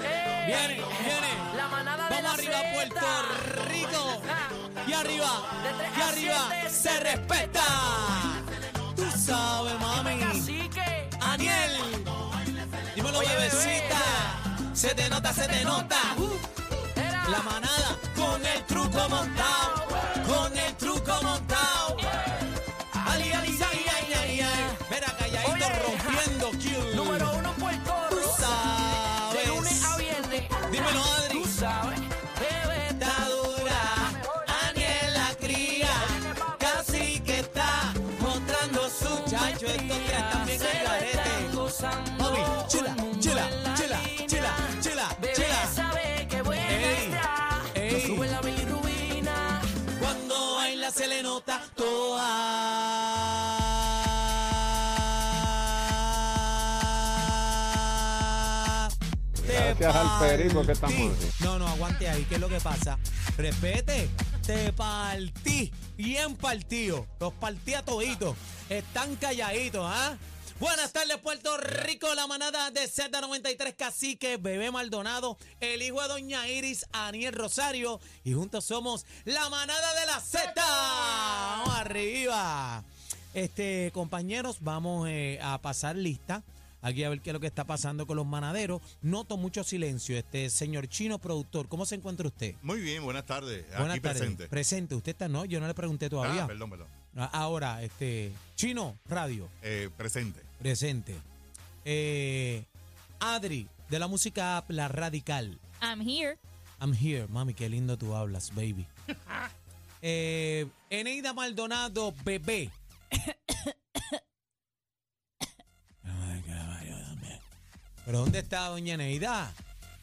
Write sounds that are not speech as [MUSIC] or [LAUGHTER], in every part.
¡Eh! Viene, viene. La manada de Vamos la arriba, Zeta. Puerto Rico. Y arriba, De tres y a arriba, siete se respeta. Tú sabes, mami. Cacique. Aniel. Dímelo, Oye, bebecita. Se te nota, se te nota. Era. La manada Mami, todo chila, el mundo chila, en la chila, línea. chila, chila, Bebé chila. sabe que buena Ey, está. ey. No sube la bilirrubina. Cuando baila se le nota toda. Te Gracias al perico que estamos así. No, no, aguante ahí. ¿Qué es lo que pasa? Respete. Te partí. Bien partido. Los partí a toditos. Están calladitos, ¿ah? Buenas tardes, Puerto Rico, la manada de Z93 Cacique, Bebé Maldonado, el hijo de Doña Iris, Aniel Rosario, y juntos somos la manada de la Z. Vamos arriba. Este, compañeros, vamos eh, a pasar lista. Aquí a ver qué es lo que está pasando con los manaderos. Noto mucho silencio. Este señor chino productor, ¿cómo se encuentra usted? Muy bien, buenas tardes. Buenas Aquí tardes. presente. Presente. Usted está, no, yo no le pregunté todavía. Ah, perdón, perdón. Ah, Ahora, este, chino, radio, Eh, presente. presente. Eh, Adri, de la música app La Radical. I'm here. I'm here, mami, qué lindo tú hablas, baby. [LAUGHS] eh, Eneida Maldonado, bebé. [COUGHS] Pero ¿dónde está doña Eneida?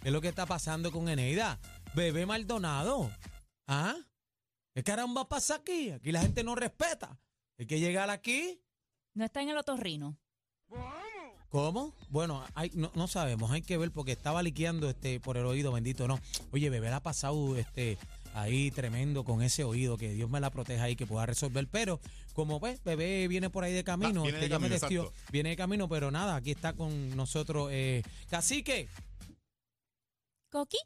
¿Qué es lo que está pasando con Eneida? Bebé Maldonado. ¿Ah? ¿Qué caramba pasa aquí? Aquí la gente no respeta. Hay que llegar aquí. No está en el otorrino. ¿Cómo? Bueno, hay, no, no sabemos, hay que ver porque estaba liqueando este por el oído, bendito no. Oye, bebé la ha pasado este ahí tremendo con ese oído, que Dios me la proteja ahí, que pueda resolver. Pero como ves, bebé viene por ahí de camino, Ah, viene este, de ya me camino, viene de camino, pero nada, aquí está con nosotros. Eh, Cacique. ¿Coqui?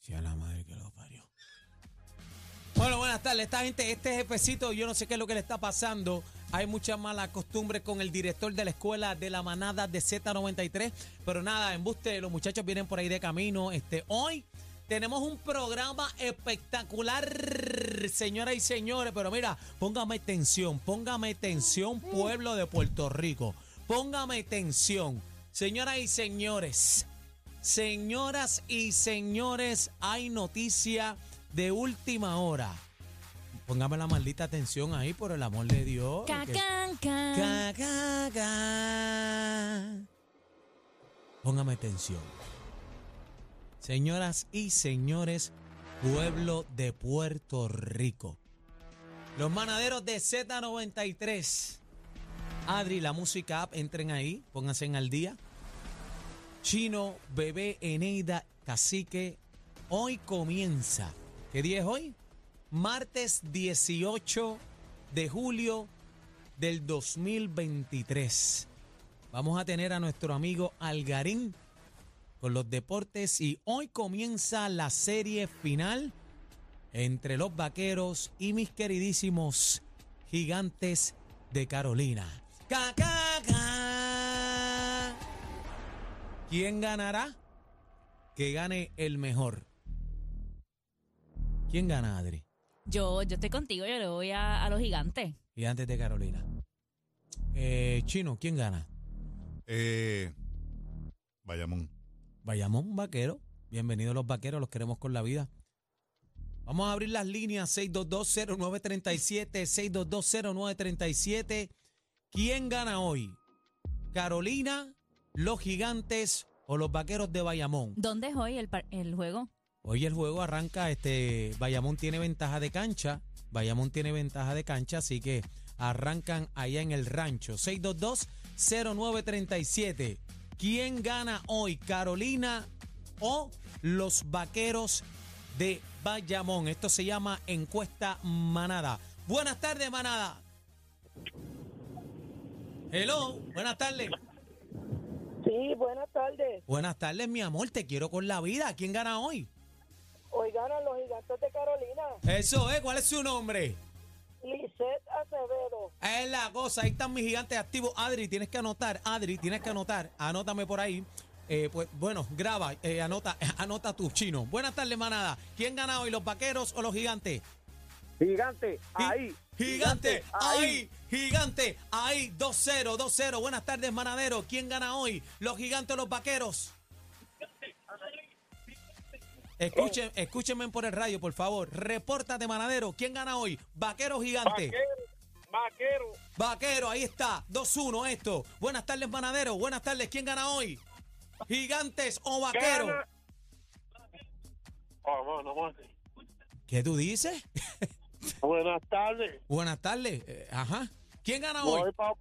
Sí, a la madre. Bueno, buenas tardes. Esta gente, este jefecito, yo no sé qué es lo que le está pasando. Hay mucha mala costumbre con el director de la escuela de la manada de Z93. Pero nada, embuste, los muchachos vienen por ahí de camino. Este, hoy tenemos un programa espectacular, señoras y señores. Pero mira, póngame tensión, póngame tensión, pueblo de Puerto Rico. Póngame tensión. Señoras y señores, Señoras y señores, hay noticia de última hora. Póngame la maldita atención ahí, por el amor de Dios. can. Ca, ca, ca. Póngame atención. Señoras y señores, pueblo de Puerto Rico. Los manaderos de Z93. Adri, la música app, entren ahí, pónganse en al día. Chino, Bebé, Eneida, Cacique. Hoy comienza. ¿Qué día es hoy? Martes 18 de julio del 2023. Vamos a tener a nuestro amigo Algarín con los deportes y hoy comienza la serie final entre los vaqueros y mis queridísimos gigantes de Carolina. ¡Ca, ca, ca! ¿Quién ganará? Que gane el mejor. ¿Quién gana, Adri? Yo, yo estoy contigo, yo le voy a, a los gigantes. Gigantes de Carolina. Eh, Chino, ¿quién gana? Eh, Bayamón. Bayamón, vaquero. Bienvenidos los vaqueros, los queremos con la vida. Vamos a abrir las líneas 6220937, 6220937. ¿Quién gana hoy? ¿Carolina, los gigantes o los vaqueros de Bayamón? ¿Dónde es hoy el, par- el juego? Hoy el juego arranca, este, Bayamón tiene ventaja de cancha, Bayamón tiene ventaja de cancha, así que arrancan allá en el rancho. 622-0937. ¿Quién gana hoy, Carolina o los vaqueros de Bayamón? Esto se llama encuesta manada. Buenas tardes, manada. Hello, buenas tardes. Sí, buenas tardes. Buenas tardes, mi amor. Te quiero con la vida. ¿Quién gana hoy? Ganan los gigantes de Carolina. Eso es. ¿Cuál es su nombre? Lisette Acevedo. Es la cosa. Ahí están mis gigantes activos. Adri, tienes que anotar. Adri, tienes que anotar. Anótame por ahí. Eh, pues bueno, graba, eh, anota, [LAUGHS] anota tu chino. Buenas tardes, manada. ¿Quién gana hoy, los vaqueros o los gigantes? Gigante, Gi- ahí. Gigante, ahí, gigante, ahí, 2-0, 2-0. Buenas tardes, manadero. ¿Quién gana hoy? ¿Los gigantes o los vaqueros? Escuchen, escúchenme por el radio, por favor. Repórtate, manadero. ¿Quién gana hoy? ¿Vaquero gigante? Vaquero. Vaquero, ahí está. 2-1 esto. Buenas tardes, manadero. Buenas tardes. ¿Quién gana hoy? ¿Gigantes o vaqueros? Gana. Oh. ¿Qué tú dices? Buenas tardes. Buenas tardes. Eh, ajá. ¿Quién gana hoy? Voy pa, pa-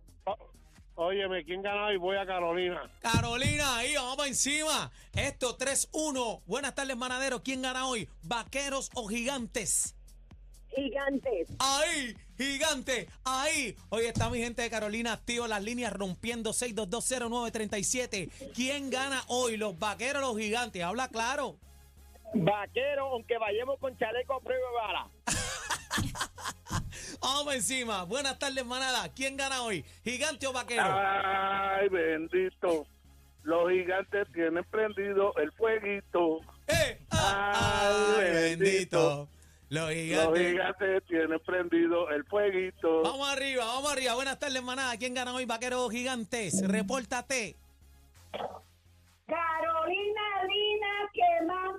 Óyeme, ¿quién gana hoy? Voy a Carolina. Carolina, ahí vamos para encima. Esto 3-1. Buenas tardes, manadero. ¿Quién gana hoy? ¿Vaqueros o gigantes? Gigantes. Ahí, gigante, ahí. Hoy está mi gente de Carolina activo las líneas rompiendo 6220937. ¿Quién gana hoy? ¿Los vaqueros o los gigantes? Habla claro. Vaquero, aunque vayamos con chaleco a prueba de bala. [LAUGHS] Vamos encima. Buenas tardes, manada. ¿Quién gana hoy? ¿Gigante o vaquero? Ay, bendito. Los gigantes tienen prendido el fueguito. ¡Eh! ¡Ah! Ay, ¡Ay, bendito! Los Los gigantes. gigantes tienen prendido el fueguito. Vamos arriba, vamos arriba. Buenas tardes, manada. ¿Quién gana hoy? Vaqueros o gigantes. Repórtate. Carolina Lina quemando la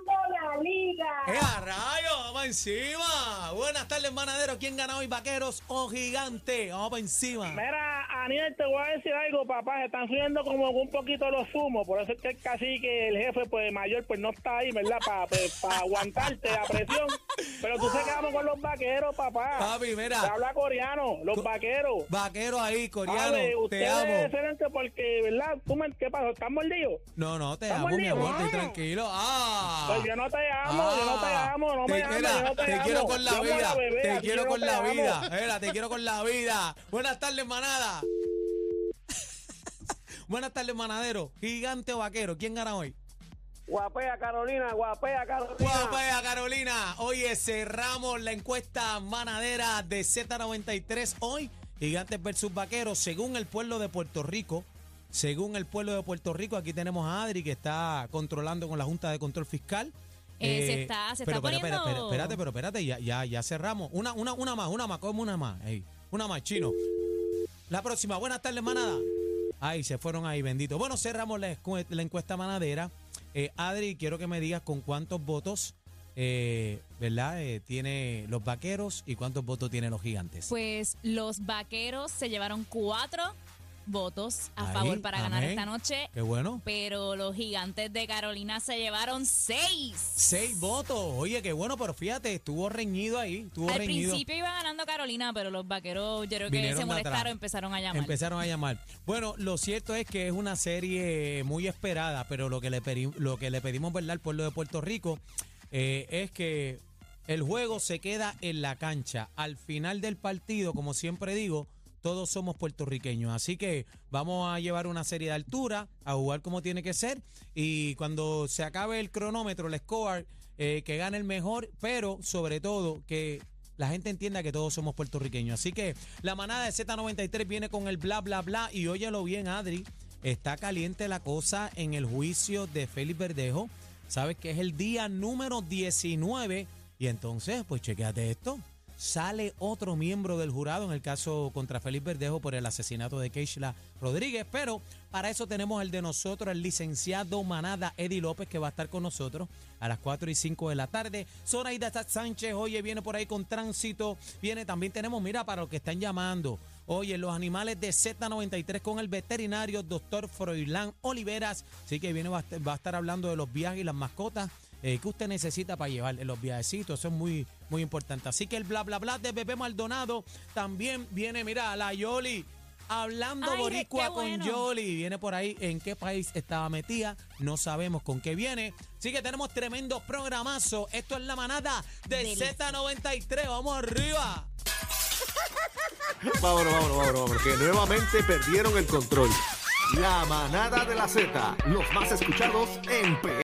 liga. ¡Eh, a rayo! ¡Vamos encima! Buenas tardes, manadero. ¿Quién gana hoy, vaqueros o gigantes? Vamos encima. Mira, Aniel, te voy a decir algo, papá. Se están subiendo como un poquito los humos. Por eso es que el cacique, el jefe pues mayor, pues no está ahí, ¿verdad? Para aguantarte la presión. Pero tú sabes que vamos con los vaqueros, papá. Papi, Te mira. habla coreano, los Co- vaqueros. Vaquero ahí, coreano. Ave, Te amo. excelente porque, ¿verdad? ¿Tú me, ¿Qué pasó? ¿Estás mordido? No, no, te amo, mi amor. Estoy ¿no? tranquilo. ¡Ah! Pues yo no te amo, yo no te Ah, amo, no te, me mira, yo no te, te amo. quiero con la Yo amo vida. bebé, te quiero no con te la amo. vida. Mira, te quiero con la vida. Buenas tardes, manada. Buenas tardes, manadero. Gigante o vaquero. ¿Quién gana hoy? Guapea, Carolina, guapea, Carolina. Guapea Carolina. Oye, cerramos la encuesta manadera de Z93 hoy. Gigantes versus Vaqueros, según el pueblo de Puerto Rico. Según el pueblo de Puerto Rico, aquí tenemos a Adri que está controlando con la Junta de Control Fiscal. Eh, se está- se pero, está pero, espera, poniendo- espera, espérate, pero espérate, ya, ya, ya cerramos. Una, una, una más, una más, como una más. Ey, una más, chino. La próxima, buenas tardes, manada. Ay, se fueron ahí, bendito. Bueno, cerramos la, la encuesta manadera. Eh, Adri, quiero que me digas con cuántos votos, eh, ¿verdad? Eh, tiene los vaqueros y cuántos votos tienen los gigantes. Pues los vaqueros se llevaron cuatro votos a Ahí, favor para ganar amén. esta noche. Qué bueno. Pero los gigantes de Carolina se llevaron seis. Seis votos. Oye, qué bueno, pero fíjate, estuvo reñido ahí. Estuvo Al reñido. principio iba ganando Carolina, pero los vaqueros yo creo que se molestaron, empezaron a llamar. Empezaron a llamar. Bueno, lo cierto es que es una serie muy esperada, pero lo que le, pedi- lo que le pedimos, ¿verdad?, al pueblo de Puerto Rico eh, es que el juego se queda en la cancha. Al final del partido, como siempre digo, todos somos puertorriqueños. Así que vamos a llevar una serie de altura, a jugar como tiene que ser. Y cuando se acabe el cronómetro, el score, eh, que gane el mejor, pero sobre todo que la gente entienda que todos somos puertorriqueños. Así que la manada de Z93 viene con el bla, bla, bla. Y óyelo bien, Adri. Está caliente la cosa en el juicio de Félix Verdejo. Sabes que es el día número 19. Y entonces, pues chequéate esto. Sale otro miembro del jurado en el caso contra Félix Verdejo por el asesinato de Keishla Rodríguez. Pero para eso tenemos el de nosotros, el licenciado Manada Eddie López, que va a estar con nosotros a las 4 y 5 de la tarde. Zoraida Sánchez, oye, viene por ahí con tránsito. Viene también, tenemos, mira, para los que están llamando. Oye, los animales de Z93 con el veterinario doctor Froilán Oliveras. Así que viene, va a estar- hablando de los viajes y las mascotas eh, que usted necesita para llevar en los viajecitos. Eso es muy, muy importante. Así que el bla, bla, bla de Bebé Maldonado también viene, mira, la Yoli. Hablando Ay, boricua con. Yoli. Viene por ahí en qué país estaba metida. No sabemos con qué viene. Así que tenemos tremendo programazo. Esto es la manada de Delicioso. Z93. Vamos arriba. [LAUGHS] Vámonos, vámonos, vámonos, vámonos, que nuevamente perdieron el control. La manada de la Z, los más escuchados en PR.